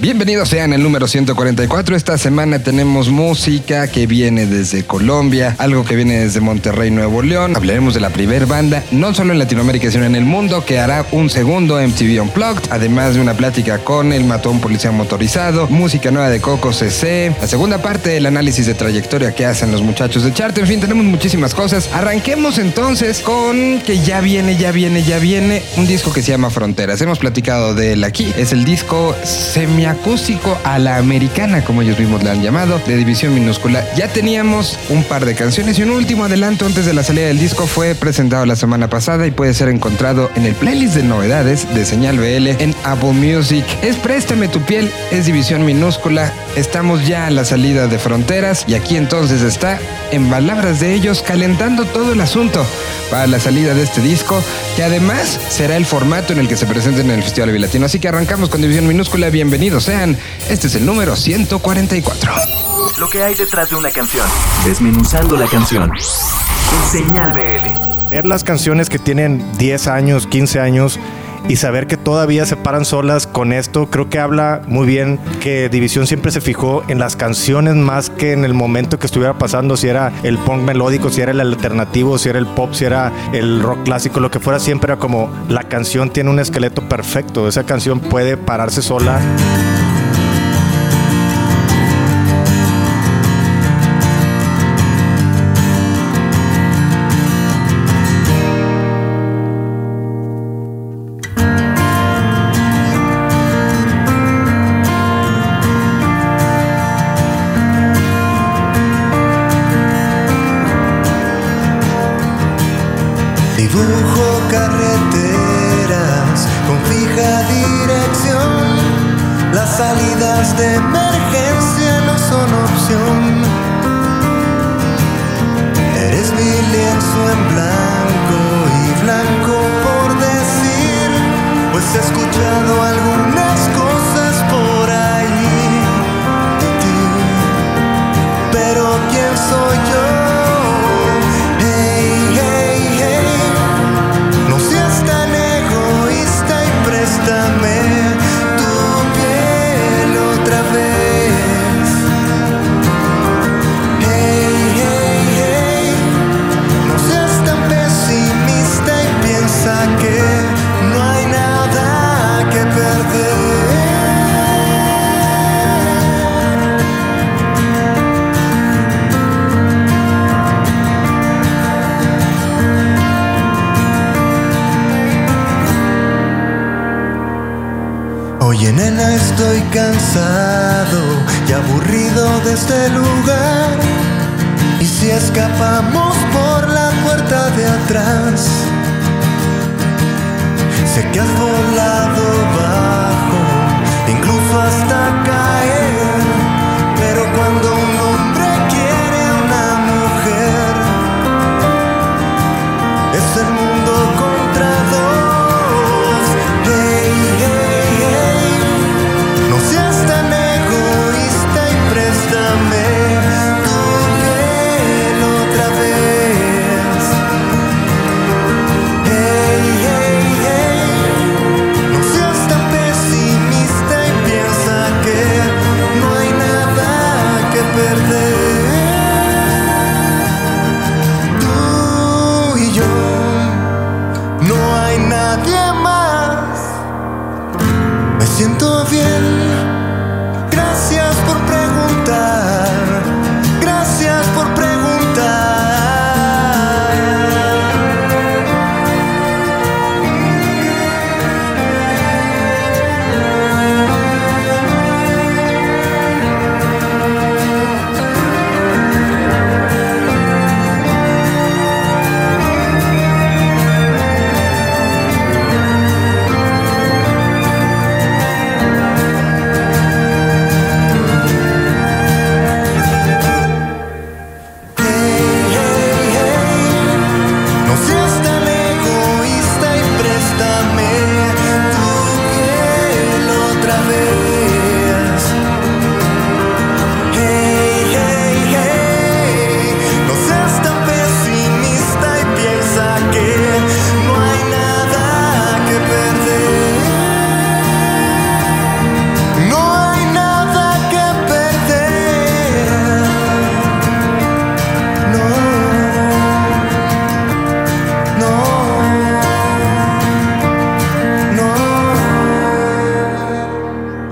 Bienvenidos sean el número 144. Esta semana tenemos música que viene desde Colombia, algo que viene desde Monterrey, Nuevo León. Hablaremos de la primer banda, no solo en Latinoamérica, sino en el mundo, que hará un segundo MTV Unplugged, además de una plática con el matón policía motorizado, música nueva de Coco CC, la segunda parte del análisis de trayectoria que hacen los muchachos de Chart. En fin, tenemos muchísimas cosas. Arranquemos entonces con que ya viene, ya viene, ya viene un disco que se llama Fronteras. Hemos platicado de él aquí. Es el disco semi acústico a la americana, como ellos mismos le han llamado, de división minúscula. Ya teníamos un par de canciones y un último adelanto antes de la salida del disco fue presentado la semana pasada y puede ser encontrado en el playlist de novedades de Señal BL en Apple Music. Es Préstame tu piel, es división minúscula. Estamos ya a la salida de fronteras y aquí entonces está, en palabras de ellos, calentando todo el asunto para la salida de este disco, que además será el formato en el que se presenten en el Festival Bilatino. Así que arrancamos con división minúscula. Bienvenidos sean. Este es el número 144. Lo que hay detrás de una canción. Desmenuzando la canción. Señal BL. Ver las canciones que tienen 10 años, 15 años y saber que todavía se paran solas con esto, creo que habla muy bien que División siempre se fijó en las canciones más que en el momento que estuviera pasando, si era el punk melódico, si era el alternativo, si era el pop, si era el rock clásico, lo que fuera, siempre era como la canción tiene un esqueleto perfecto, esa canción puede pararse sola.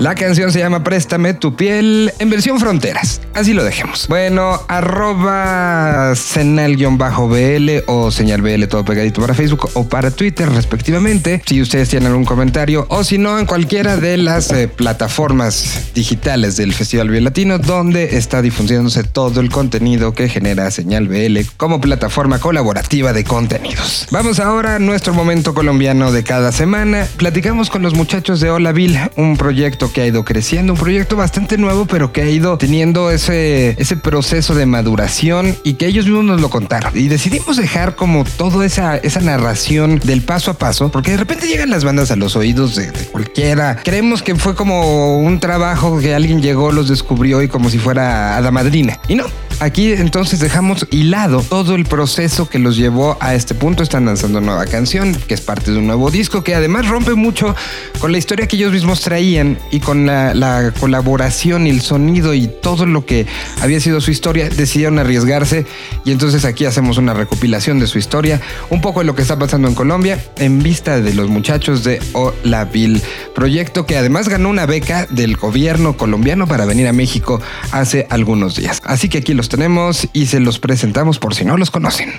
La canción se llama Préstame tu piel en versión fronteras. Así lo dejemos. Bueno, arroba senal-bl o señal BL todo pegadito para Facebook o para Twitter respectivamente. Si ustedes tienen algún comentario o si no en cualquiera de las eh, plataformas digitales del Festival Bien Latino donde está difundiéndose todo el contenido que genera señal BL como plataforma colaborativa de contenidos. Vamos ahora a nuestro momento colombiano de cada semana. Platicamos con los muchachos de Hola un proyecto que ha ido creciendo, un proyecto bastante nuevo, pero que ha ido teniendo ese, ese proceso de maduración y que ellos mismos nos lo contaron. Y decidimos dejar como toda esa, esa narración del paso a paso, porque de repente llegan las bandas a los oídos de, de cualquiera. Creemos que fue como un trabajo que alguien llegó, los descubrió y como si fuera a la madrina. Y no, Aquí entonces dejamos hilado todo el proceso que los llevó a este punto. Están lanzando nueva canción, que es parte de un nuevo disco, que además rompe mucho con la historia que ellos mismos traían y con la, la colaboración y el sonido y todo lo que había sido su historia. Decidieron arriesgarse y entonces aquí hacemos una recopilación de su historia, un poco de lo que está pasando en Colombia, en vista de los muchachos de Hola Bill, proyecto que además ganó una beca del gobierno colombiano para venir a México hace algunos días. Así que aquí los tenemos y se los presentamos por si no los conocen.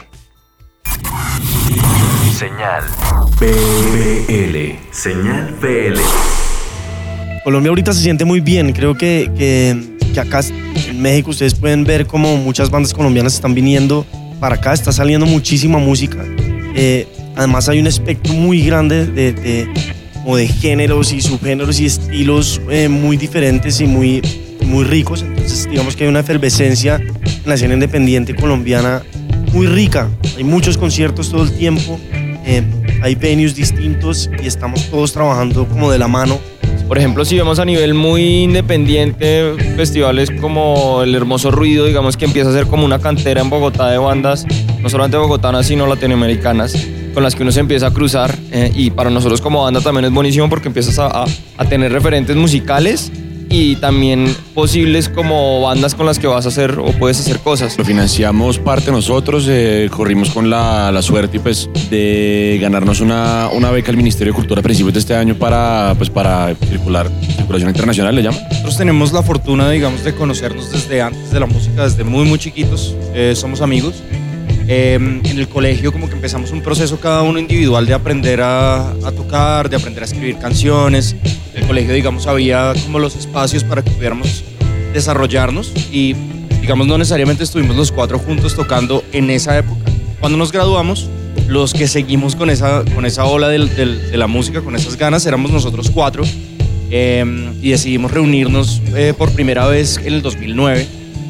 Señal BL. Señal BL. Colombia ahorita se siente muy bien. Creo que, que, que acá en México ustedes pueden ver como muchas bandas colombianas están viniendo para acá. Está saliendo muchísima música. Eh, además hay un espectro muy grande de, de, como de géneros y subgéneros y estilos eh, muy diferentes y muy, muy ricos. Entonces digamos que hay una efervescencia en la escena independiente colombiana muy rica. Hay muchos conciertos todo el tiempo. eh, hay venues distintos y estamos todos trabajando como de la mano Por ejemplo, si vemos a nivel muy independiente, festivales como El Hermoso Ruido, digamos que empieza a ser como una cantera en Bogotá de bandas, no solamente bogotanas, sino latinoamericanas, con las que uno se empieza a cruzar. eh, y para nosotros como banda también es buenísimo porque empiezas a, a- a tener referentes musicales y también posibles como bandas con las que vas a hacer o puedes hacer cosas. Lo financiamos parte nosotros, eh, corrimos con la, la suerte pues, de ganarnos una, una beca al Ministerio de Cultura a principios de este año para, pues, para circular, circulación internacional, le llaman. Nosotros tenemos la fortuna, digamos, de conocernos desde antes de la música, desde muy, muy chiquitos. Eh, somos amigos. Eh, en el colegio como que empezamos un proceso cada uno individual de aprender a, a tocar, de aprender a escribir canciones. En el colegio, digamos, había como los espacios para que pudiéramos desarrollarnos y, digamos, no necesariamente estuvimos los cuatro juntos tocando en esa época. Cuando nos graduamos, los que seguimos con esa, con esa ola del- del- de la música, con esas ganas, éramos nosotros cuatro eh, y decidimos reunirnos eh, por primera vez en el 2009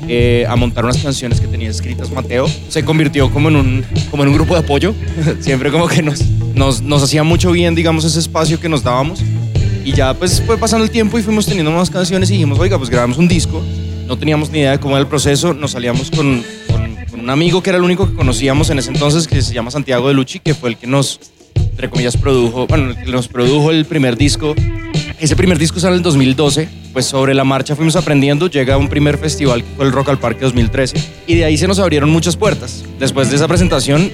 eh, a montar unas canciones que tenía escritas Mateo. Se convirtió como en un, como en un grupo de apoyo, siempre como que nos, nos, hacía mucho bien, digamos, ese espacio que nos dábamos. Y ya pues fue pasando el tiempo y fuimos teniendo más canciones y dijimos, oiga, pues grabamos un disco. No teníamos ni idea de cómo era el proceso, nos salíamos con, con- un amigo que era el único que conocíamos en ese entonces, que se llama Santiago de Lucci, que fue el que nos, entre comillas, produjo, bueno, el que nos produjo el primer disco. Ese primer disco sale en el 2012, pues sobre la marcha fuimos aprendiendo, llega un primer festival que fue el Rock al Parque 2013 y de ahí se nos abrieron muchas puertas. Después de esa presentación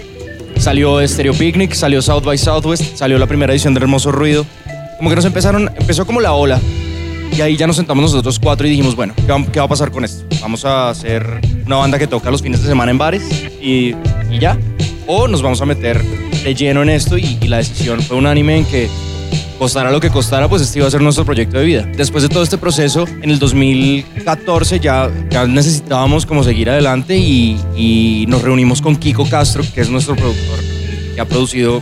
salió Stereo Picnic, salió South by Southwest, salió la primera edición de Hermoso Ruido. Como que nos empezaron, empezó como la ola y ahí ya nos sentamos nosotros cuatro y dijimos, bueno, ¿qué va, a pasar con esto? Vamos a hacer una banda que toca los fines de semana en bares y, ya. O nos vamos a meter de lleno en esto y la decisión fue unánime en que costara lo que costara, pues este iba a ser nuestro proyecto de vida. Después de todo este proceso, en el 2014 ya, necesitábamos como seguir adelante y, y nos reunimos con Kiko Castro, que es nuestro productor, que ha producido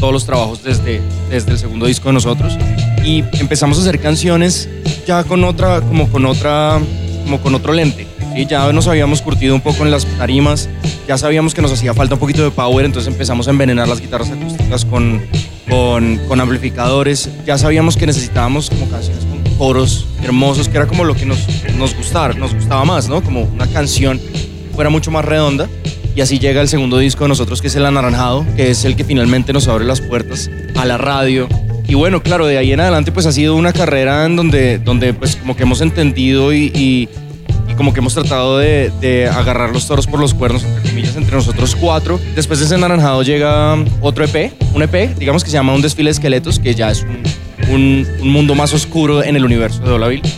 todos los trabajos desde, desde el segundo disco de nosotros y empezamos a hacer canciones ya con otra, como con otra, como con otro lente. ¿Sí? Ya nos habíamos curtido un poco en las tarimas, ya sabíamos que nos hacía falta un poquito de power, entonces empezamos a envenenar las guitarras acústicas con, con, amplificadores. Ya sabíamos que necesitábamos como canciones con coros hermosos, que era como lo que nos, nos gustaba, nos gustaba más, ¿no? Como una canción fuera mucho más redonda. Y así llega el segundo disco de nosotros, que es El Anaranjado, que es el que finalmente nos abre las puertas a la radio. Y bueno, claro, de ahí en adelante pues ha sido una carrera en donde, donde pues como que hemos entendido y como que hemos tratado de, de agarrar los toros por los cuernos, entre comillas, entre nosotros cuatro. Después de ese Anaranjado llega otro EP, un EP, digamos que se llama Un Desfile de Esqueletos, que ya es un mundo más oscuro en el universo de Olaville.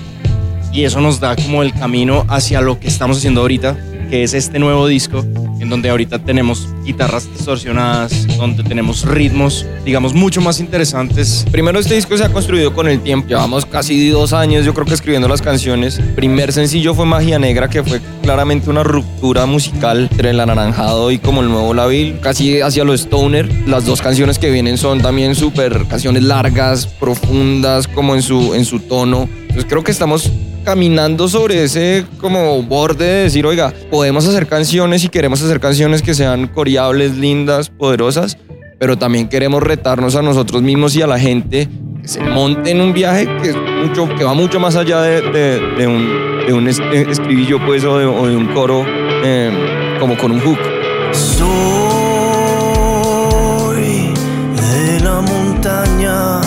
Y eso nos da como el camino hacia lo que estamos haciendo ahorita, que es este nuevo disco, en donde ahorita tenemos guitarras distorsionadas, donde tenemos ritmos, digamos, mucho más interesantes. Primero este disco se ha construido con el tiempo. Llevamos casi dos años, yo creo que escribiendo las canciones. Primer sencillo fue Magia Negra, que fue claramente una ruptura musical entre el anaranjado y como el nuevo Laville, casi hacia lo stoner. Las dos canciones que vienen son también súper canciones largas, profundas, como en su, en su tono. Entonces creo que estamos caminando sobre ese como borde de decir, oiga, podemos hacer canciones y queremos hacer canciones que sean coreables, lindas, poderosas, pero también queremos retarnos a nosotros mismos y a la gente que se monte en un viaje que, es mucho, que va mucho más allá de, de- de un, de un es- eh, pues, o, de, o un coro eh, como con un hook. Soy de la montaña,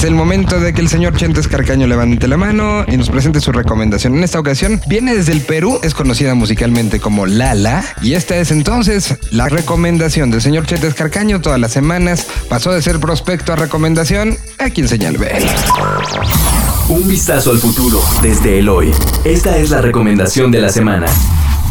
Es el momento de que el señor Chentes Carcaño levante la mano y nos presente su recomendación. En esta ocasión viene desde el Perú, es conocida musicalmente como Lala. Y esta es entonces la recomendación del señor Chentes Carcaño todas las semanas. Pasó de ser prospecto a recomendación aquí en Señal BL. Un vistazo al futuro desde el hoy. Esta es la recomendación de la semana.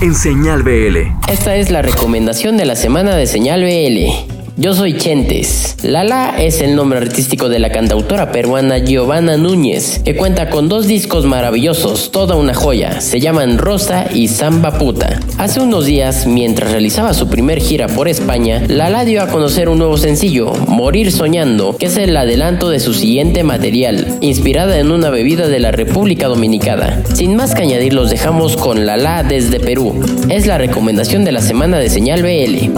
En Señal BL. Esta es la recomendación de la semana de Señal BL. Yo soy Chentes. Lala es el nombre artístico de la cantautora peruana Giovanna Núñez, que cuenta con dos discos maravillosos, toda una joya. Se llaman Rosa y Samba Puta. Hace unos días, mientras realizaba su primer gira por España, Lala dio a conocer un nuevo sencillo, Morir Soñando, que es el adelanto de su siguiente material, inspirada en una bebida de la República Dominicana. Sin más que añadir, los dejamos con Lala desde Perú. Es la recomendación de la semana de Señal BL.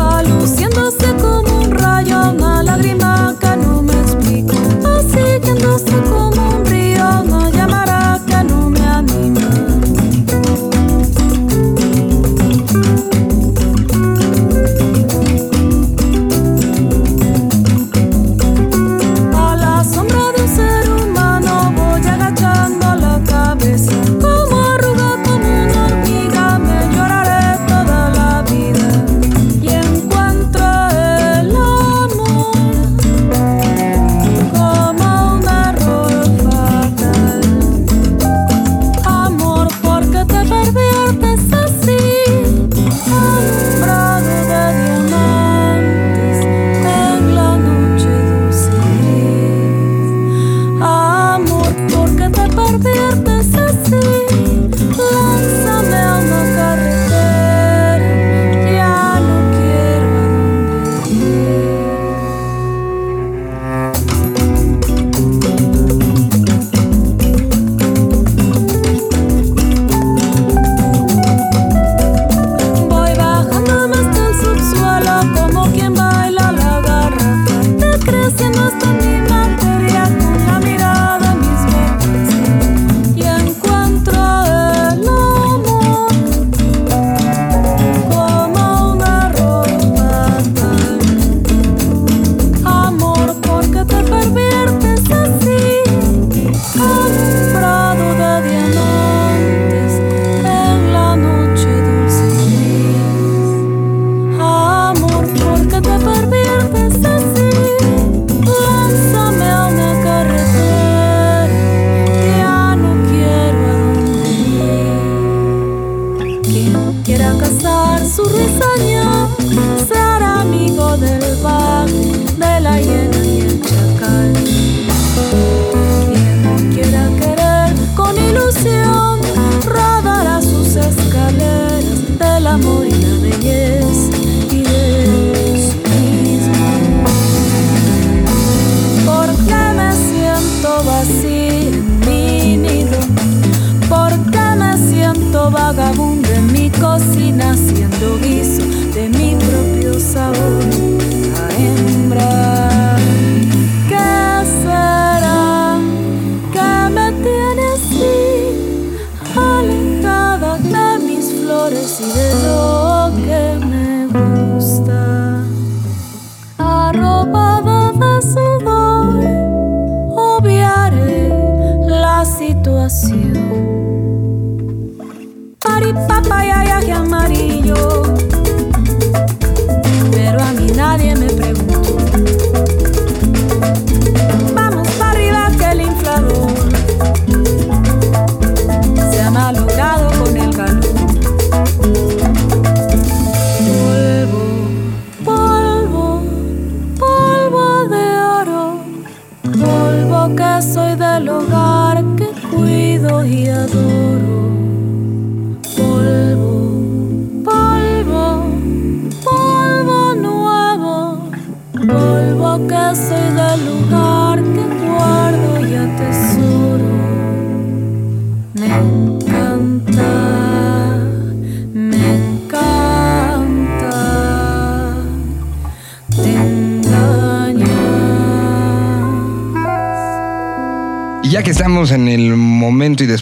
En mi nido, porque me siento vagabundo en mi cocina haciendo guiso de mi propio sabor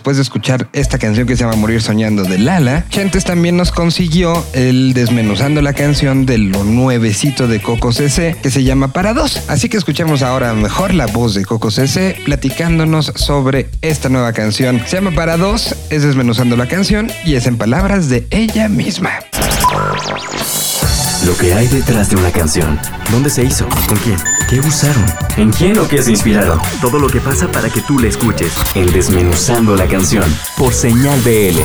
después de escuchar esta canción que se llama Morir Soñando de Lala, Chentes también nos consiguió el desmenuzando la canción de lo nuevecito de Coco CC que se llama Para Dos. Así que escuchemos ahora mejor la voz de Coco CC platicándonos sobre esta nueva canción. Se llama Para Dos, es desmenuzando la canción y es en palabras de ella misma. Lo que hay detrás de una canción. ¿Dónde se hizo? ¿Con quién? ¿Qué usaron? ¿En quién o qué se inspiraron? Todo lo que pasa para que tú la escuches. En Desmenuzando la canción. Por Señal BL.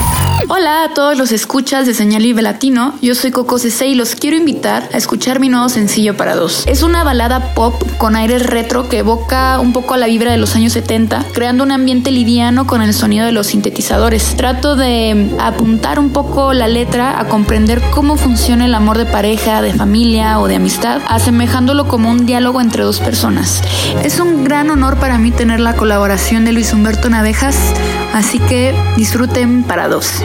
Hola a todos los escuchas de Señal Vive Latino, yo soy Coco CC y los quiero invitar a escuchar mi nuevo sencillo para dos. Es una balada pop con aires retro que evoca un poco a la vibra de los años 70, creando un ambiente liviano con el sonido de los sintetizadores. Trato de apuntar un poco la letra a comprender cómo funciona el amor de pareja, de familia o de amistad, asemejándolo como un diálogo entre dos personas. Es un gran honor para mí tener la colaboración de Luis Humberto Navejas, así que disfruten para dos.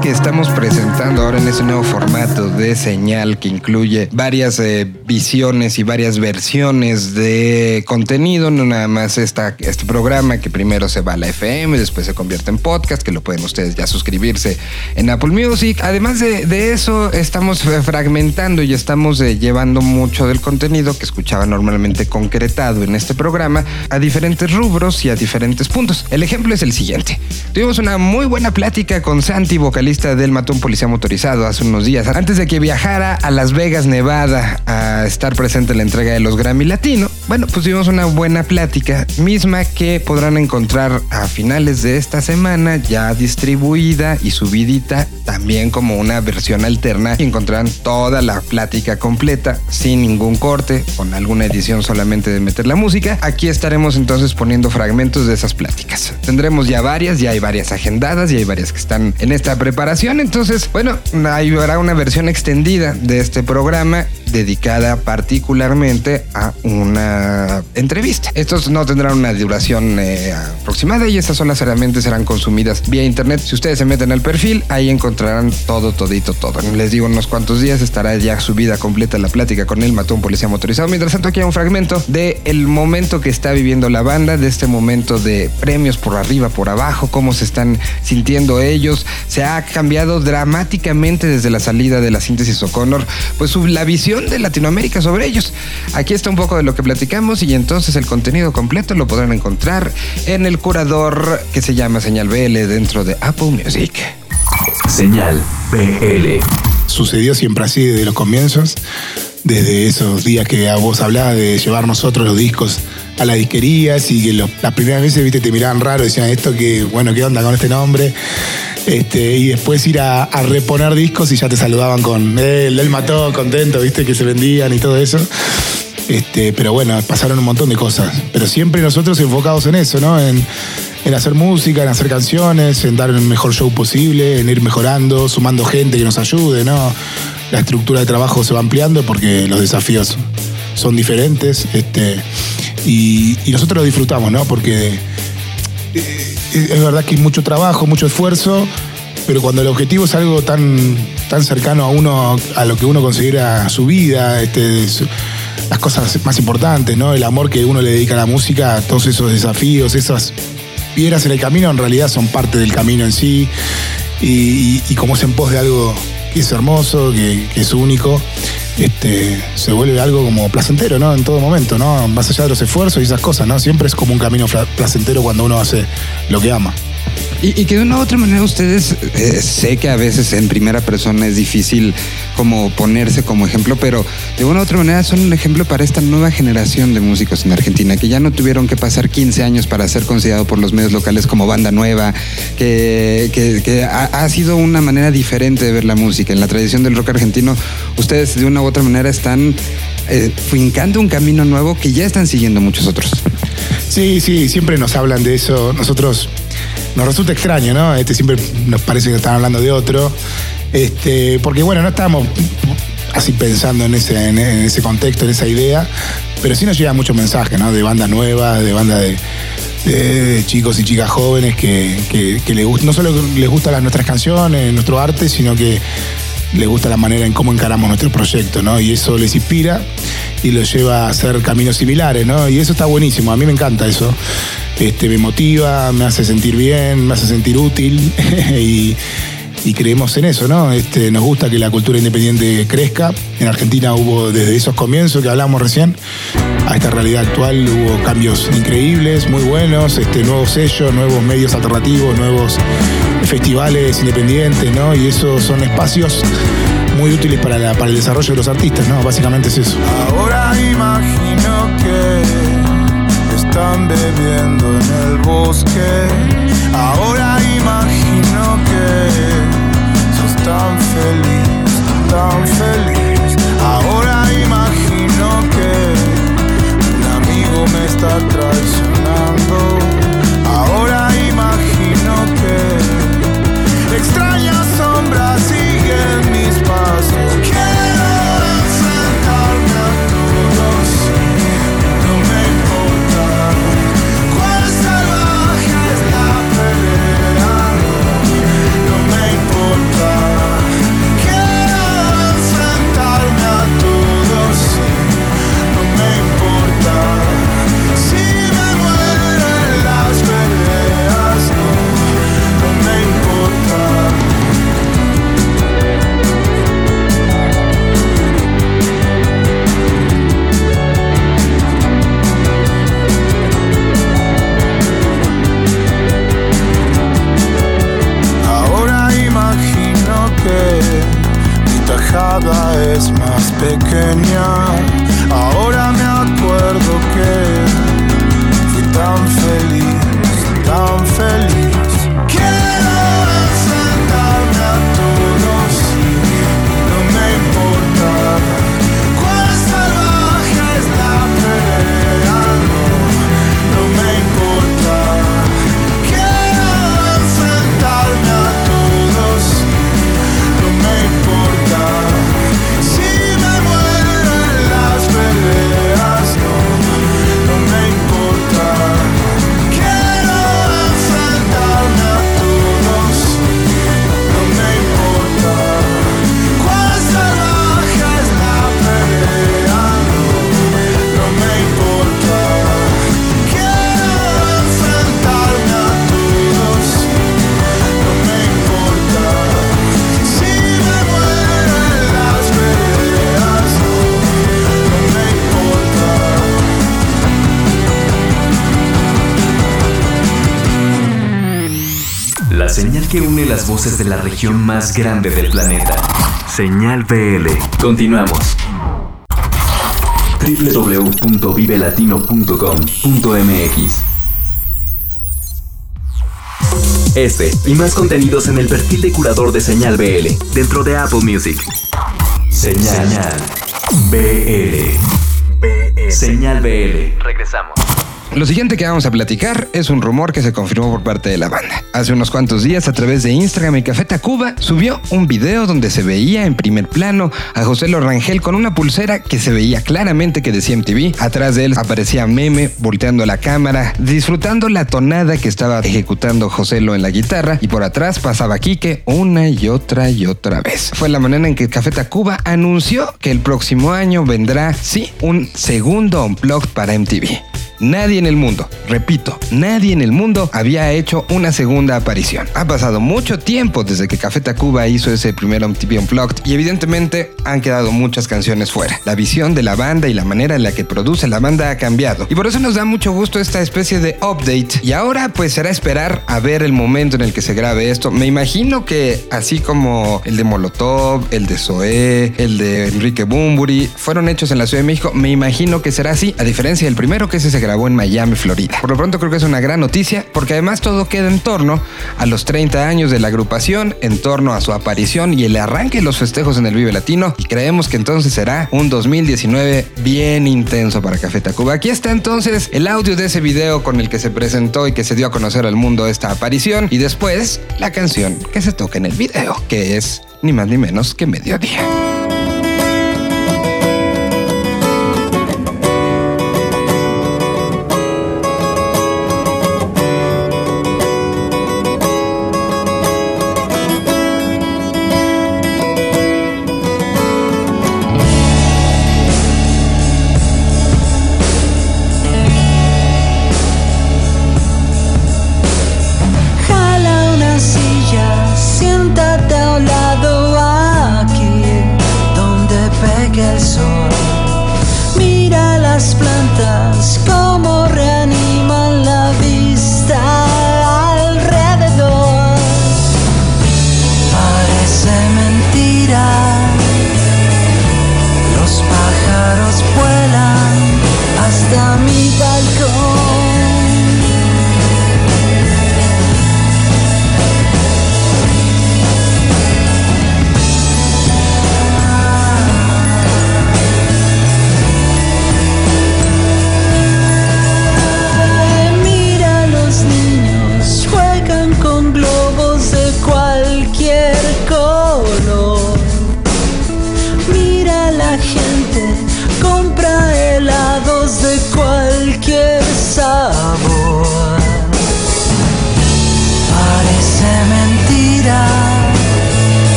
Que estamos presentando ahora en este nuevo formato de señal que incluye varias eh, visiones y varias versiones de contenido, no nada más esta, este programa que primero se va a la FM, después se convierte en podcast, que lo pueden ustedes ya suscribirse en Apple Music. Además de, de eso, estamos eh, fragmentando y estamos eh, llevando mucho del contenido que escuchaba normalmente concretado en este programa a diferentes rubros y a diferentes puntos. El ejemplo es el siguiente. Tuvimos una muy buena plática con Santi, vocalista del Matón Policía Motorizado, hace unos días, antes de que viajara a Las Vegas, Nevada, a estar presente en la entrega de los Grammy Latino. bueno, pues tuvimos una buena plática, misma que podrán encontrar a finales de esta semana, ya distribuida y subidita, también como una versión alterna. Y encontrarán toda la plática completa, sin ningún corte, con alguna edición solamente de meter la música. Aquí estaremos entonces poniendo fragmentos de esas pláticas. Tendremos ya varias, ya hay varias agendadas, y hay varias que están en esta preparación. Entonces, bueno, habrá una versión extendida de este programa dedicada particularmente a una entrevista. Estos no tendrán una duración eh, aproximada y estas solas solamente serán consumidas vía internet. Si ustedes se meten al perfil, ahí encontrarán todo, todito, todo. Les digo, unos cuantos días estará ya subida completa la plática con él, mató un policía motorizado. Mientras tanto, aquí hay un fragmento de el momento que está viviendo la banda, de este momento de premios por arriba, por abajo, cómo se están sintiendo ellos. Se ha cambiado dramáticamente desde la salida de la síntesis O'Connor, pues su, la visión de Latinoamérica sobre ellos. Aquí está un poco de lo que platicamos y entonces el contenido completo lo podrán encontrar en el curador que se llama Señal BL dentro de Apple Music. Señal BL. Sucedió siempre así desde los comienzos, desde esos días que a vos hablabas de llevar nosotros los discos a las disquerías y que lo- las primeras veces viste te miraban raro, decían esto que, bueno, ¿qué onda con este nombre? Este, y después ir a, reponer discos y ya te saludaban con eh, él, él mató, contento, viste, que se vendían y todo eso. Este, pero bueno, pasaron un montón de cosas. Pero siempre nosotros enfocados en eso, ¿no? En, hacer música, en hacer canciones, en dar el mejor show posible, en ir mejorando, sumando gente que nos ayude, ¿no? La estructura de trabajo se va ampliando porque los desafíos son diferentes. Este, y, y nosotros lo disfrutamos, ¿no? Porque eh, es verdad que hay mucho trabajo, mucho esfuerzo, pero cuando el objetivo es algo tan, tan cercano a uno, a lo que uno considera su vida, este, las cosas más importantes, ¿no? El amor que uno le dedica a la música, todos esos desafíos, esas piedras en el camino, en realidad son parte del camino en sí. Y, y- y como es en pos de algo que es hermoso, que es único, este, se vuelve algo como placentero, ¿no? En todo momento, ¿no? Más allá de los esfuerzos y esas cosas, ¿no? Siempre es como un camino placentero cuando uno hace lo que ama. Y, que de una u otra manera ustedes, eh, sé que a veces en primera persona es difícil como ponerse como ejemplo, pero de una u otra manera son un ejemplo para esta nueva generación de músicos en Argentina, que ya no tuvieron que pasar 15 años para ser considerado por los medios locales como banda nueva, que, ha sido una manera diferente de ver la música. En la tradición del rock argentino, ustedes de una u otra manera están eh, fincando un camino nuevo que ya están siguiendo muchos otros. Sí, sí, siempre nos hablan de eso. Nosotros nos resulta extraño, ¿no? Este siempre nos parece que están hablando de otro. Este, porque bueno, no estábamos así pensando en ese, en, ese contexto, en esa idea, pero sí nos llega mucho mensaje, ¿no? De bandas nuevas, de bandas de, chicos y chicas jóvenes que, que, que les no solo les gustan las, nuestras canciones, nuestro arte, sino que les gusta la manera en cómo encaramos nuestro proyecto, ¿no? Y eso les inspira y los lleva a hacer caminos similares, ¿no? Y eso está buenísimo, a mí me encanta eso. Este, me motiva, me hace sentir bien, me hace sentir útil y, creemos en eso, ¿no? Este, nos gusta que la cultura independiente crezca. En Argentina hubo desde esos comienzos que hablamos recién a esta realidad actual hubo cambios increíbles, muy buenos, este, nuevos sellos, nuevos medios alternativos, nuevos festivales independientes, ¿no? Y esos son espacios muy útiles para el desarrollo de los artistas, ¿no? Básicamente es eso. Ahora imagino que están bebiendo en el bosque. Ahora imagino que sos tan feliz, tan feliz. Ahora imagino que un amigo me está traicionando. Ahora imagino que speak in región más grande del planeta. Señal BL. Continuamos. www.vivelatino.com.mx Este y más contenidos en el perfil de curador de Señal BL dentro de Apple Music. Señal BL. Señal BL. Regresamos. Lo siguiente que vamos a platicar es un rumor que se confirmó por parte de la banda. Hace unos cuantos días, a través de Instagram, el Café Tacuba subió un video donde se veía en primer plano a José Rangel con una pulsera que se veía claramente que decía MTV. Atrás de él aparecía Meme volteando la cámara, disfrutando la tonada que estaba ejecutando José Lo en la guitarra y por atrás pasaba Quique una y otra y otra vez. Fue la manera en que Café Tacuba anunció que el próximo año vendrá, sí, un segundo unplugged para MTV. Nadie en el mundo, repito, nadie en el mundo había hecho una segunda aparición. Ha pasado mucho tiempo desde que Café Tacuba hizo ese primer MTV Unplugged y evidentemente han quedado muchas canciones fuera. La visión de la banda y la manera en la que produce la banda ha cambiado y por eso nos da mucho gusto esta especie de update. Y ahora pues será esperar a ver el momento en el que se grabe esto. Me imagino que así como el de Molotov, el de Zoé, el de Enrique Bumburi fueron hechos en la Ciudad de México, me imagino que será así, a diferencia del primero que ese se grabó en Miami, Florida. Por lo pronto creo que es una gran noticia porque además todo queda en torno a los 30 años de la agrupación, en torno a su aparición y el arranque de los festejos en el Vive Latino y creemos que entonces será un 2019 bien intenso para Café Tacuba. Aquí está entonces el audio de ese video con el que se presentó y que se dio a conocer al mundo esta aparición y después la canción que se toca en el video, que es ni más ni menos que Mediodía. Hasta mi balcón.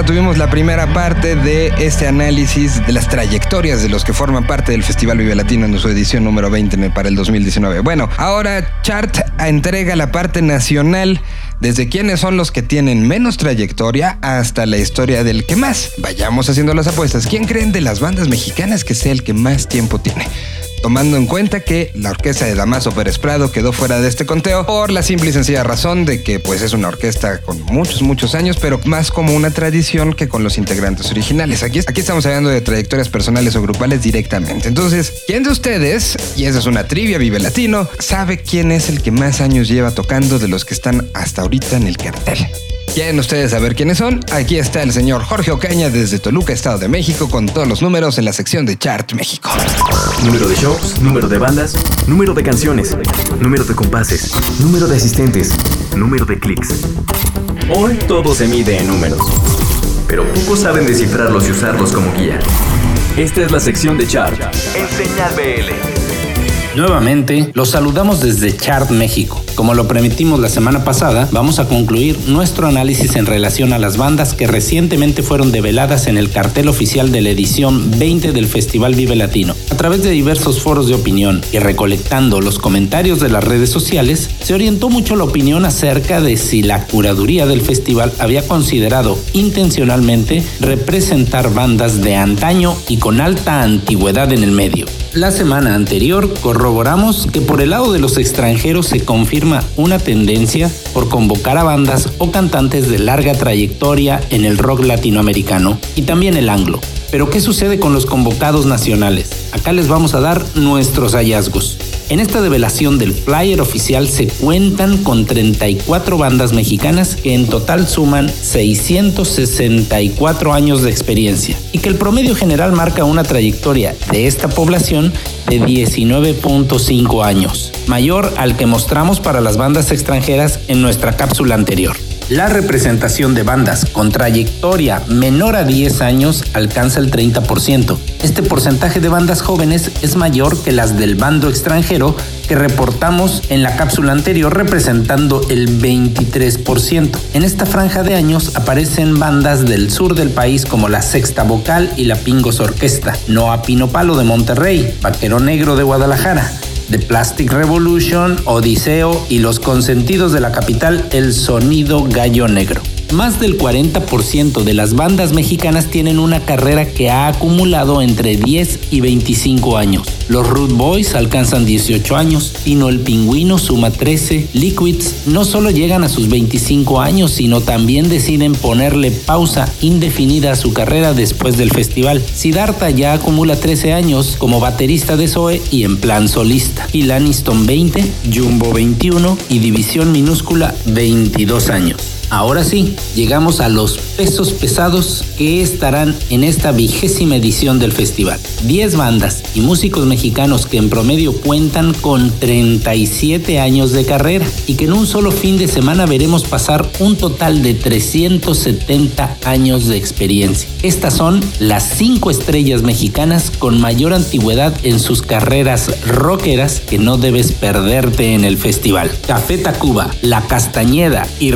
Pasada tuvimos la primera parte de este análisis de las trayectorias de los que forman parte del Festival Vive Latino en su edición número 20 para el 2019. Bueno, ahora Chart entrega la parte nacional desde quiénes son los que tienen menos trayectoria hasta la historia del que más. Vayamos haciendo las apuestas. ¿Quién creen de las bandas mexicanas que sea el que más tiempo tiene? Tomando en cuenta que la orquesta de Damaso Pérez Prado quedó fuera de este conteo por la simple y sencilla razón de que pues es una orquesta con muchos, muchos años, pero más como una tradición que con los integrantes originales. Aquí, aquí estamos hablando de trayectorias personales o grupales directamente. Entonces, ¿quién de ustedes, y esa es una trivia Vive Latino, sabe quién es el que más años lleva tocando de los que están hasta ahorita en el cartel? ¿Quieren ustedes saber quiénes son? Aquí está el señor Jorge Ocaña desde Toluca, Estado de México, con todos los números en la sección de Chart México. Número de shows, número de bandas, número de canciones, número de compases, número de asistentes, número de clics. Hoy todo se mide en números, pero pocos saben descifrarlos y usarlos como guía. Esta es la sección de Chart en Señal BL. Nuevamente, los saludamos desde Chart México. Como lo permitimos la semana pasada, vamos a concluir nuestro análisis en relación a las bandas que recientemente fueron develadas en el cartel oficial de la edición 20 del Festival Vive Latino. A través de diversos foros de opinión y recolectando los comentarios de las redes sociales, se orientó mucho la opinión acerca de si la curaduría del festival había considerado intencionalmente representar bandas de antaño y con alta antigüedad en el medio. La semana anterior corroboramos que por el lado de los extranjeros se confirma una tendencia por convocar a bandas o cantantes de larga trayectoria en el rock latinoamericano y también el anglo. Pero ¿qué sucede con los convocados nacionales? Acá les vamos a dar nuestros hallazgos. En esta develación del flyer oficial se cuentan con 34 bandas mexicanas que en total suman 664 años de experiencia y que el promedio general marca una trayectoria de esta población de 19.5 años, mayor al que mostramos para las bandas extranjeras en nuestra cápsula anterior. La representación de bandas con trayectoria menor a 10 años alcanza el 30%. Este porcentaje de bandas jóvenes es mayor que las del bando extranjero que reportamos en la cápsula anterior representando el 23%. En esta franja de años aparecen bandas del sur del país como la Sexta Vocal y la Pingos Orquesta, Noa Pino Palo de Monterrey, Vaquero Negro de Guadalajara, The Plastic Revolution, Odiseo y los consentidos de la capital El Sonido Gallo Negro. Más del 40% de las bandas mexicanas tienen una carrera que ha acumulado entre 10 y 25 años. Los Root Boys alcanzan 18 años, Tino el Pingüino suma 13, Liquids no solo llegan a sus 25 años, sino también deciden ponerle pausa indefinida a su carrera después del festival. Siddhartha ya acumula 13 años como baterista de Zoe y en plan solista. Y Laniston 20, Jumbo 21 y División Minúscula 22 años. Ahora sí, llegamos a los pesos pesados que estarán en esta vigésima edición del festival. 10 bandas y músicos mexicanos que en promedio cuentan con 37 años de carrera y que en un solo fin de semana veremos pasar un total de 370 años de experiencia. Estas son las 5 estrellas mexicanas con mayor antigüedad en sus carreras rockeras que no debes perderte en el festival. Café Tacuba, La Castañeda y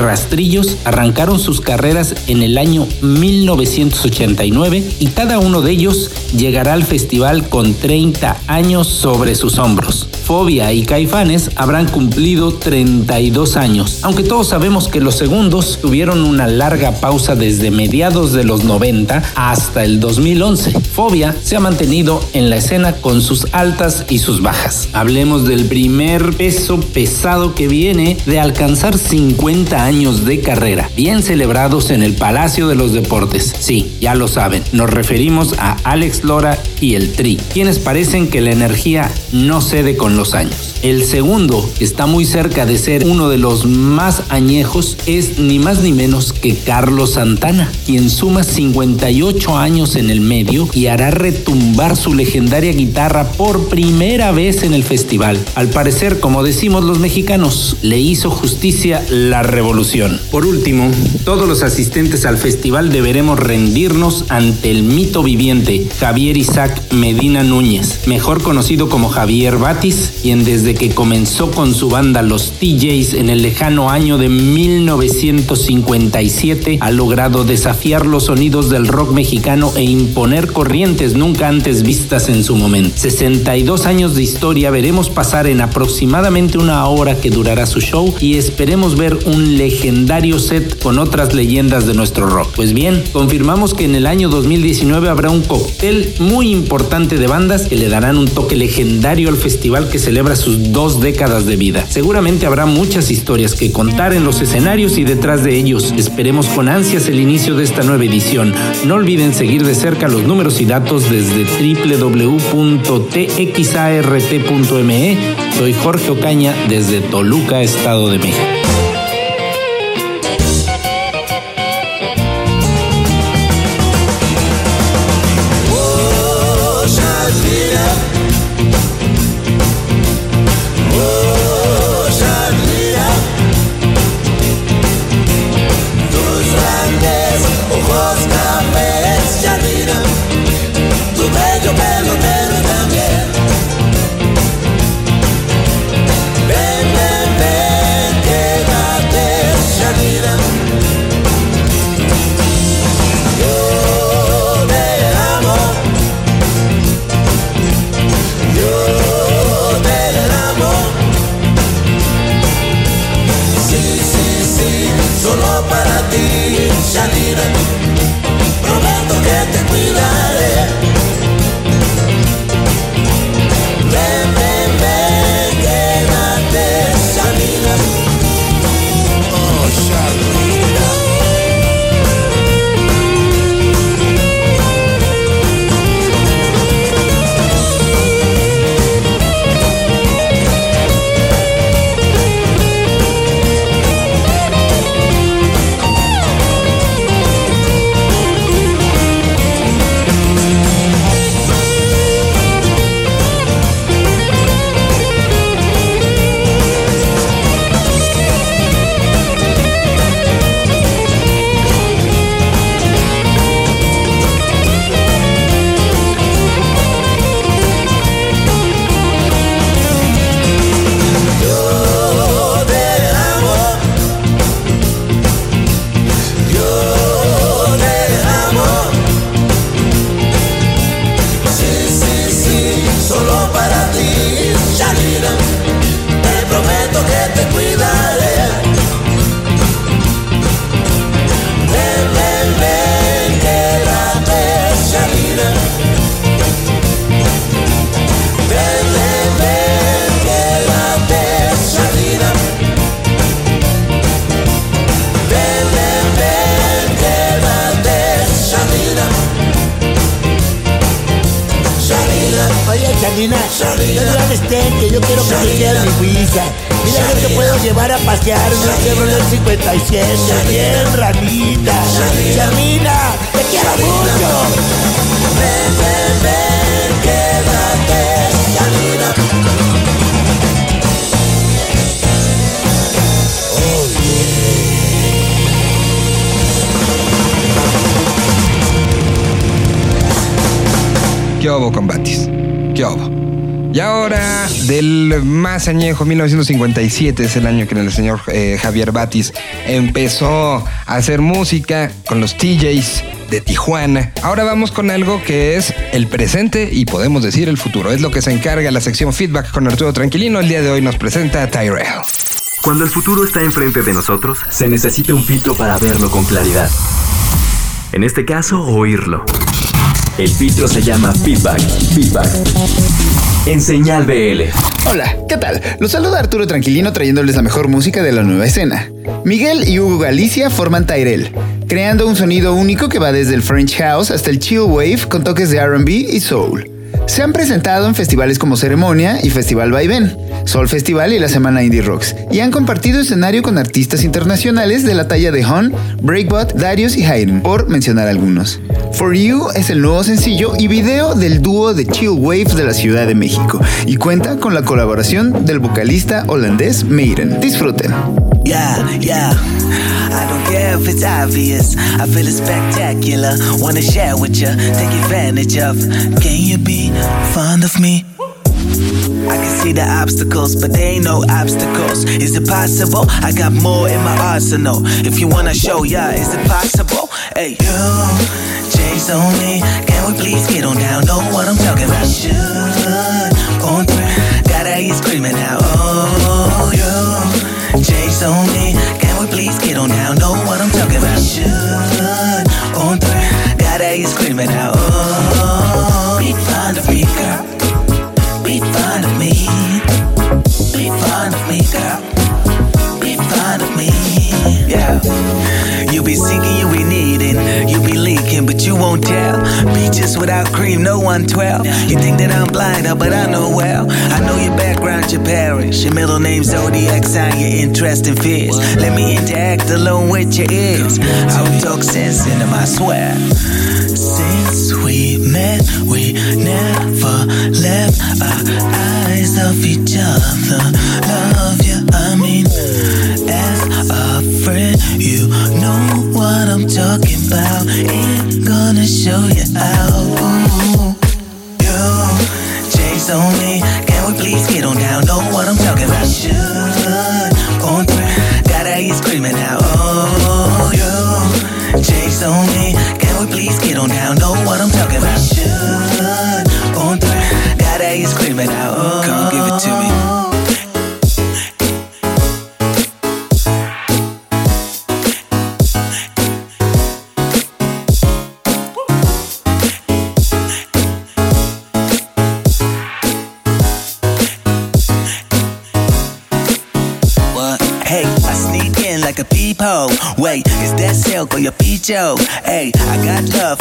Arrancaron sus carreras en el año 1989 y cada uno de ellos llegará al festival con 30 años sobre sus hombros. Fobia y Caifanes habrán cumplido 32 años, aunque todos sabemos que los segundos tuvieron una larga pausa desde mediados de los 90 hasta el 2011. Fobia se ha mantenido en la escena con sus altas y sus bajas. Hablemos del primer peso pesado que viene de alcanzar 50 años de carrera, bien celebrados en el Palacio de los Deportes. Sí, ya lo saben, nos referimos a Alex Lora y el Tri, quienes parecen que la energía no cede con los años. El segundo, que está muy cerca de ser uno de los más añejos, es ni más ni menos que Carlos Santana, quien suma 58 años en el medio y hará retumbar su legendaria guitarra por primera vez en el festival. Al parecer, como decimos los mexicanos, le hizo justicia la revolución. Por último, todos los asistentes al festival deberemos rendirnos ante el mito viviente Javier Isaac Medina Núñez, mejor conocido como Javier Batis, quien desde que comenzó con su banda Los TJs en el lejano año de 1957, ha logrado desafiar los sonidos del rock mexicano e imponer corrientes nunca antes vistas en su momento. 62 años de historia veremos pasar en aproximadamente una hora que durará su show y esperemos ver un legendario set con otras leyendas de nuestro rock. Pues bien, confirmamos que en el año 2019 habrá un cóctel muy importante de bandas que le darán un toque legendario al festival que celebra sus dos décadas de vida. Seguramente habrá muchas historias que contar en los escenarios y detrás de ellos. Esperemos con ansias el inicio de esta nueva edición. No olviden seguir de cerca los números y datos desde www.txart.me. Soy Jorge Ocaña desde Toluca, Estado de México. Más añejo, 1957 es el año que el señor eh, Javier Batis empezó a hacer música con los TJs de Tijuana. Ahora vamos con algo que es el presente y podemos decir el futuro. Es lo que se encarga la sección Feedback con Arturo Tranquilino. El día de hoy nos presenta Tyrell. Cuando el futuro está enfrente de nosotros, se necesita un filtro para verlo con claridad. En este caso, oírlo. El filtro se llama feedback. Feedback. En señal BL. Hola, ¿qué tal? Los saluda Arturo Tranquilino trayéndoles la mejor música de la nueva escena. Miguel y Hugo Galicia forman Tyrell, creando un sonido único que va desde el French House hasta el Chill Wave con toques de RB y Soul. Se han presentado en festivales como Ceremonia y Festival Vaivén, Soul Festival y la Semana Indie Rocks, y han compartido escenario con artistas internacionales de la talla de Hon, Breakbot, Darius y Hayden, por mencionar algunos. For You es el nuevo sencillo y video del dúo de Chill Wave de la Ciudad de México, y cuenta con la colaboración del vocalista holandés Maiden. Disfruten. I don't care if it's obvious. I feel it's spectacular. Wanna share with ya, take advantage of. Can you be fond of me? I can see the obstacles, but they ain't no obstacles. Is it possible? I got more in my arsenal. If you wanna show ya, is it possible? Hey, you, J's on me. Can we please get on down? Know what I'm talking about? Should on three. Gotta hear screaming out. Oh, you, J's on me. Please get? Know what I'm talking about? Should on three. Gotta hear screaming out. Oh, be fond of me, girl. Be fond of me. Be fond of me, girl. Be fond of me. Yeah. You be seeking, you won't tell. Peaches without cream, no 112. You think that I'm blind, oh, but I know well. I know your background, your parents, your middle name, zodiac sign, your interest and fears. Let me interact alone with your ears. I will talk sense into my swear. Since we met, we never left our eyes off each other. Love you, I mean, as a friend, you know what I'm talking about. Show you out. Ooh. You, J's on me. Can we please get on down? Know what I'm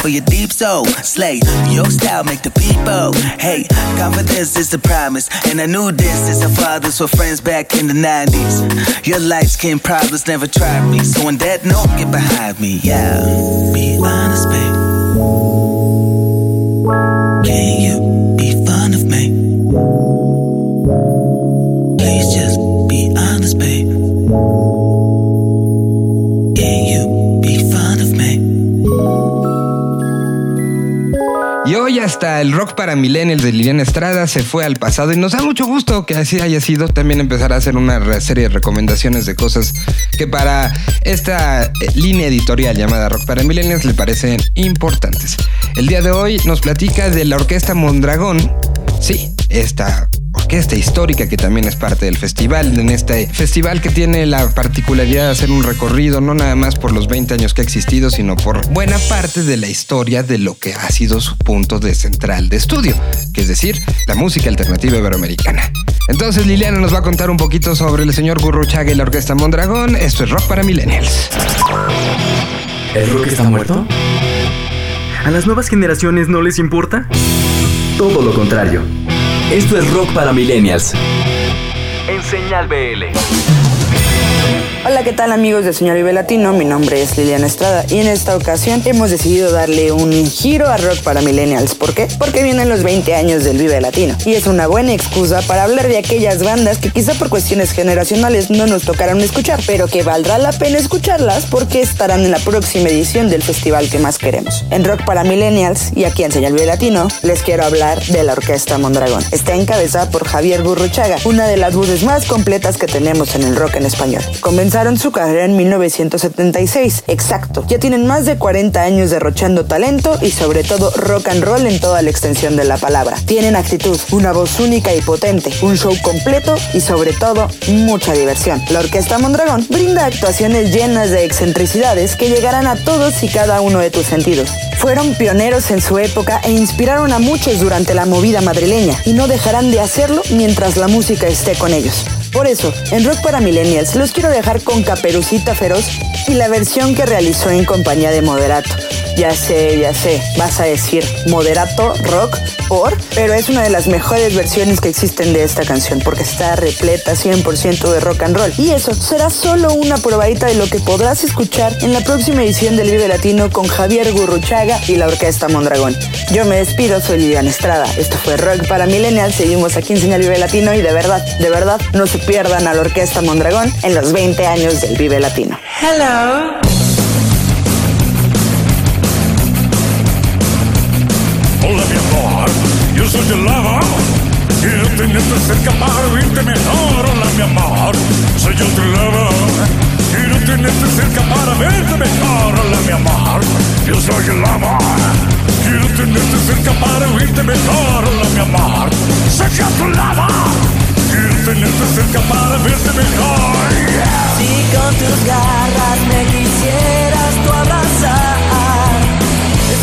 for your deep soul. Slay, your style make the people. Hey, confidence is the promise. And I knew this is our fathers were friends back in the 90s. Your light skin problems never tried me. So on that note, get behind me. Yeah. Be honest, babe. Can you be fond of me? Please just be honest, babe. Can you Y hoy hasta el rock para millennials de Liliana Estrada se fue al pasado y nos da mucho gusto que así haya sido también empezar a hacer una serie de recomendaciones de cosas que para esta eh, línea editorial llamada Rock para Millennials le parecen importantes. El día de hoy nos platica de la Orquesta Mondragón, sí, esta orquesta histórica que también es parte del festival, en este festival que tiene la particularidad de hacer un recorrido no nada más por los 20 años que ha existido, sino por buena parte de la historia de lo que ha sido su punto de central de estudio, que es decir, la música alternativa iberoamericana. Entonces Liliana nos va a contar un poquito sobre el señor Gurruchaga y la orquesta Mondragón. Esto es Rock para Millennials. ¿El rock está muerto? ¿A las nuevas generaciones no les importa? Todo lo contrario. Esto es Rock para Millennials. En Señal BL. Hola, ¿qué tal amigos de Señor Vive Latino? Mi nombre es Liliana Estrada y en esta ocasión hemos decidido darle un giro a rock para millennials. ¿Por qué? Porque vienen los 20 años del Vive Latino y es una buena excusa para hablar de aquellas bandas que quizá por cuestiones generacionales no nos tocaron escuchar, pero que valdrá la pena escucharlas porque estarán en la próxima edición del festival que más queremos. En Rock para Millennials y aquí en Señal Vive Latino les quiero hablar de la Orquesta Mondragón. Está encabezada por Javier Gurruchaga, una de las voces más completas que tenemos en el rock en español. Comenzaron su carrera en 1976, exacto. Ya tienen más de 40 años derrochando talento y sobre todo rock and roll en toda la extensión de la palabra. Tienen actitud, una voz única y potente, un show completo y sobre todo mucha diversión. La Orquesta Mondragón brinda actuaciones llenas de excentricidades que llegarán a todos y cada uno de tus sentidos. Fueron pioneros en su época e inspiraron a muchos durante la movida madrileña y no dejarán de hacerlo mientras la música esté con ellos. Por eso, en Rock para Millennials los quiero dejar con Caperucita Feroz y la versión que realizó en compañía de Moderato. Ya sé, ya sé, vas a decir Moderato Rock por, pero es una de las mejores versiones que existen de esta canción porque está repleta 100% de rock and roll. Y eso será solo una probadita de lo que podrás escuchar en la próxima edición del Vive Latino con Javier Gurruchaga y la Orquesta Mondragón. Yo me despido, soy Liliana Estrada. Esto fue Rock para Millennials. Seguimos aquí en Señal Vive Latino y de verdad, de verdad, no se pierdan a la Orquesta Mondragón en los 20 años del Vive Latino. Hello. Yo soy el lava y te tenerte cerca para oírte mejor, hola mi amor, soy yo tu lover. Quiero tenerte cerca para verte mejor, hola mi amor, yo soy el amor. Quiero tenerte cerca para oírte mejor, hola mi amor, soy tu lover. Quiero tenerte cerca para verte mejor. Si con tus garras me quisieras tú abrazar,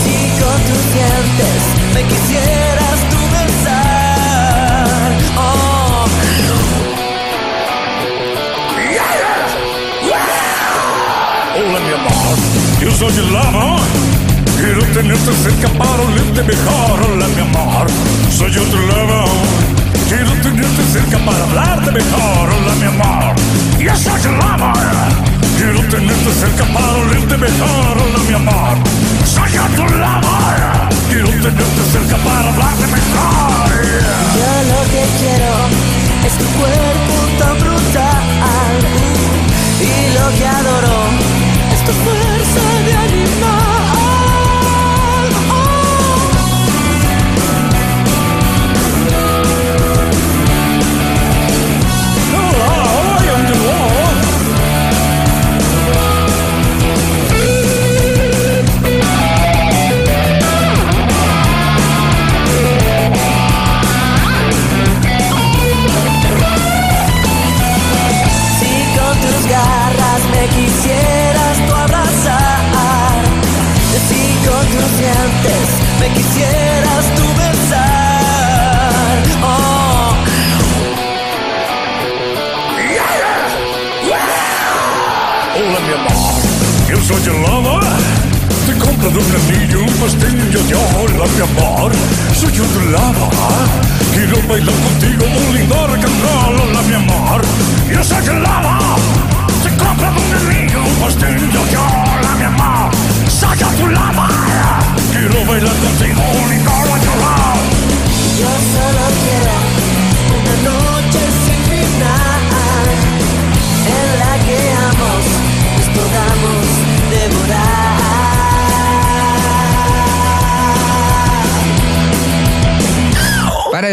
si con tus dientes me quisieras amor. Quiero tenerte cerca para olerte mejor. Hola mi amor, soy tu lover. Quiero tenerte cerca para hablarte mejor. Hola mi amor, yo soy el amor. Quiero tenerte cerca para olerte mejor. Hola mi amor, soy tu lover. Quiero tenerte cerca para hablarte mejor. Yo lo que quiero es tu cuerpo tan brutal y lo que adoro fuerza de animal.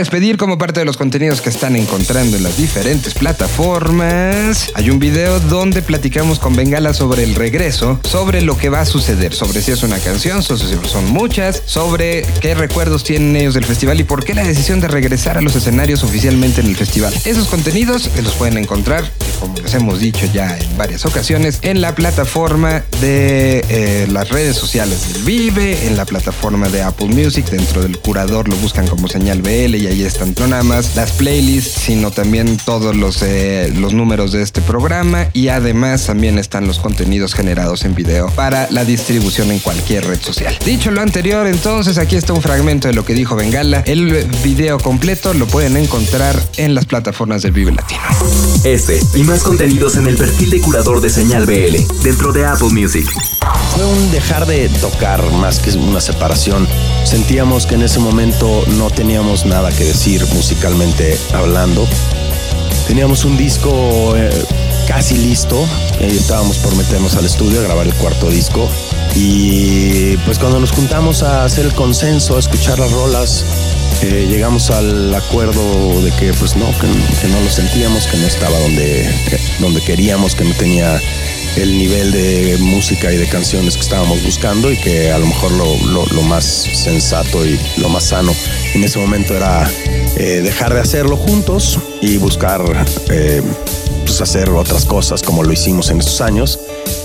Despedir como parte de los contenidos que están encontrando en las diferentes plataformas, hay un video donde platicamos con Bengala sobre el regreso, sobre lo que va a suceder, sobre si es una canción, sobre si son muchas, sobre qué recuerdos tienen ellos del festival y por qué la decisión de regresar a los escenarios oficialmente en el festival. Esos contenidos los pueden encontrar, como les hemos dicho ya en varias ocasiones, en la plataforma de eh, las redes sociales del Vive, en la plataforma de Apple Music, dentro del curador lo buscan como señal BL y ahí están no nada más las playlists, sino también todos los, eh, los números de este programa y además también están los contenidos generados en video para la distribución en cualquier red social. Dicho lo anterior, entonces aquí está un fragmento de lo que dijo Bengala. El video completo lo pueden encontrar en las plataformas del Vive Latino. Este y más contenidos en el perfil de curador de Señal BL dentro de Apple Music. Fue un dejar de tocar más que una separación. Sentíamos que en ese momento no teníamos nada que decir musicalmente hablando. Teníamos un disco eh, casi listo. eh, estábamos por meternos al estudio a grabar el cuarto disco. Y pues cuando nos juntamos a hacer el consenso, a escuchar las rolas, eh, llegamos al acuerdo de que pues no, que, que no lo sentíamos, que no estaba donde, donde queríamos, que no tenía el nivel de música y de canciones que estábamos buscando y que a lo mejor lo, lo- lo más sensato y lo más sano en ese momento era eh, dejar de hacerlo juntos y buscar eh, pues hacer otras cosas como lo hicimos en estos años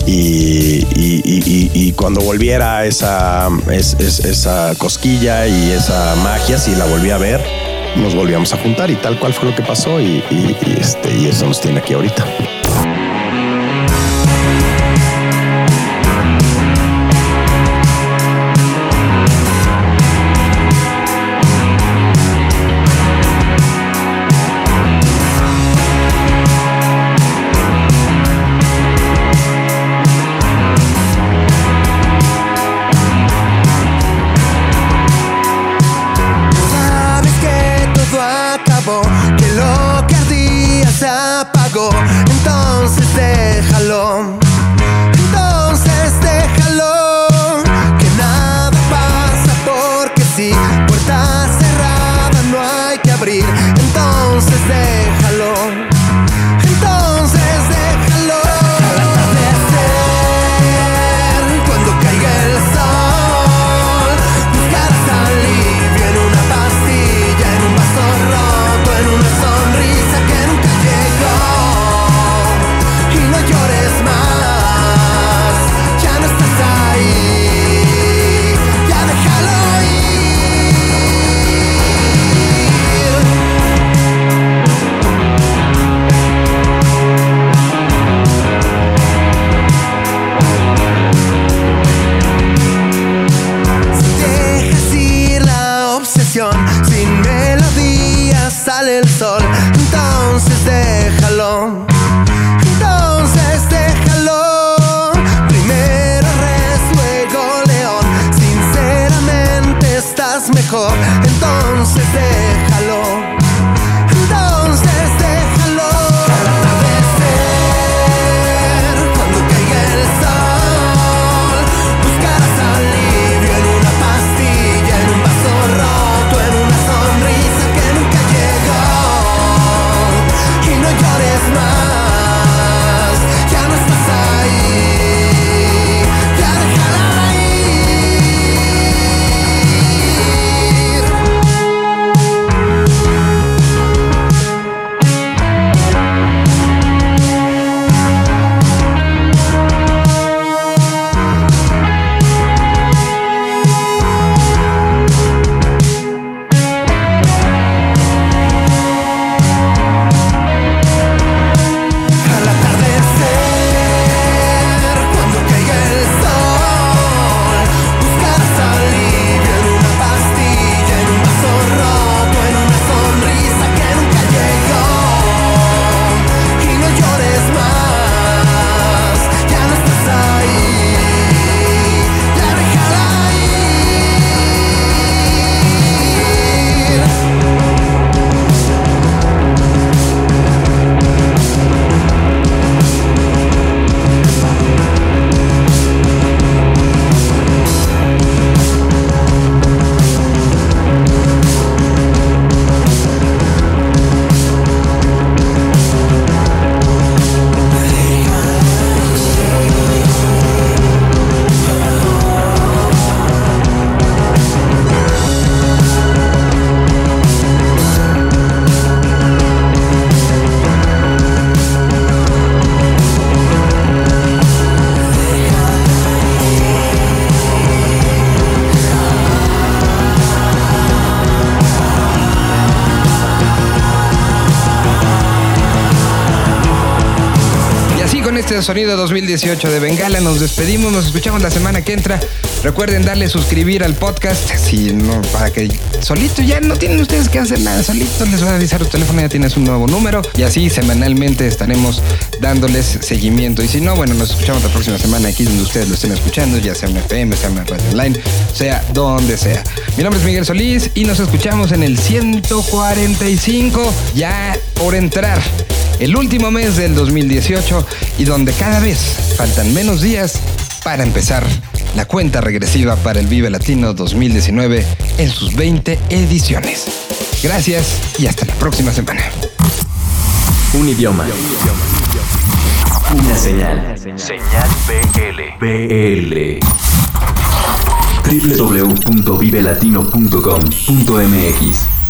y, y- y- y- cuando volviera esa, es- es- esa cosquilla y esa magia, si la volví a ver, nos volvíamos a juntar y tal cual fue lo que pasó y, y- y, este, y eso nos tiene aquí ahorita. Sonido 2018 de Bengala nos despedimos, nos escuchamos la semana que entra. Recuerden darle suscribir al podcast, si no, para que solito ya no tienen ustedes que hacer nada, solito les va a avisar tu teléfono, ya tienes un nuevo número y así semanalmente estaremos dándoles seguimiento. Y si no, bueno, nos escuchamos la próxima semana aquí donde ustedes lo estén escuchando, ya sea en FM, sea en la radio online, sea donde sea. Mi nombre es Miguel Solís y nos escuchamos en el 145, ya por entrar el último mes del 2018 y donde cada vez faltan menos días para empezar la cuenta regresiva para el Vive Latino 2019 en sus 20 ediciones. Gracias y hasta la próxima semana. Un idioma. Una señal. Señal BL. BL. www.vivelatino.com.mx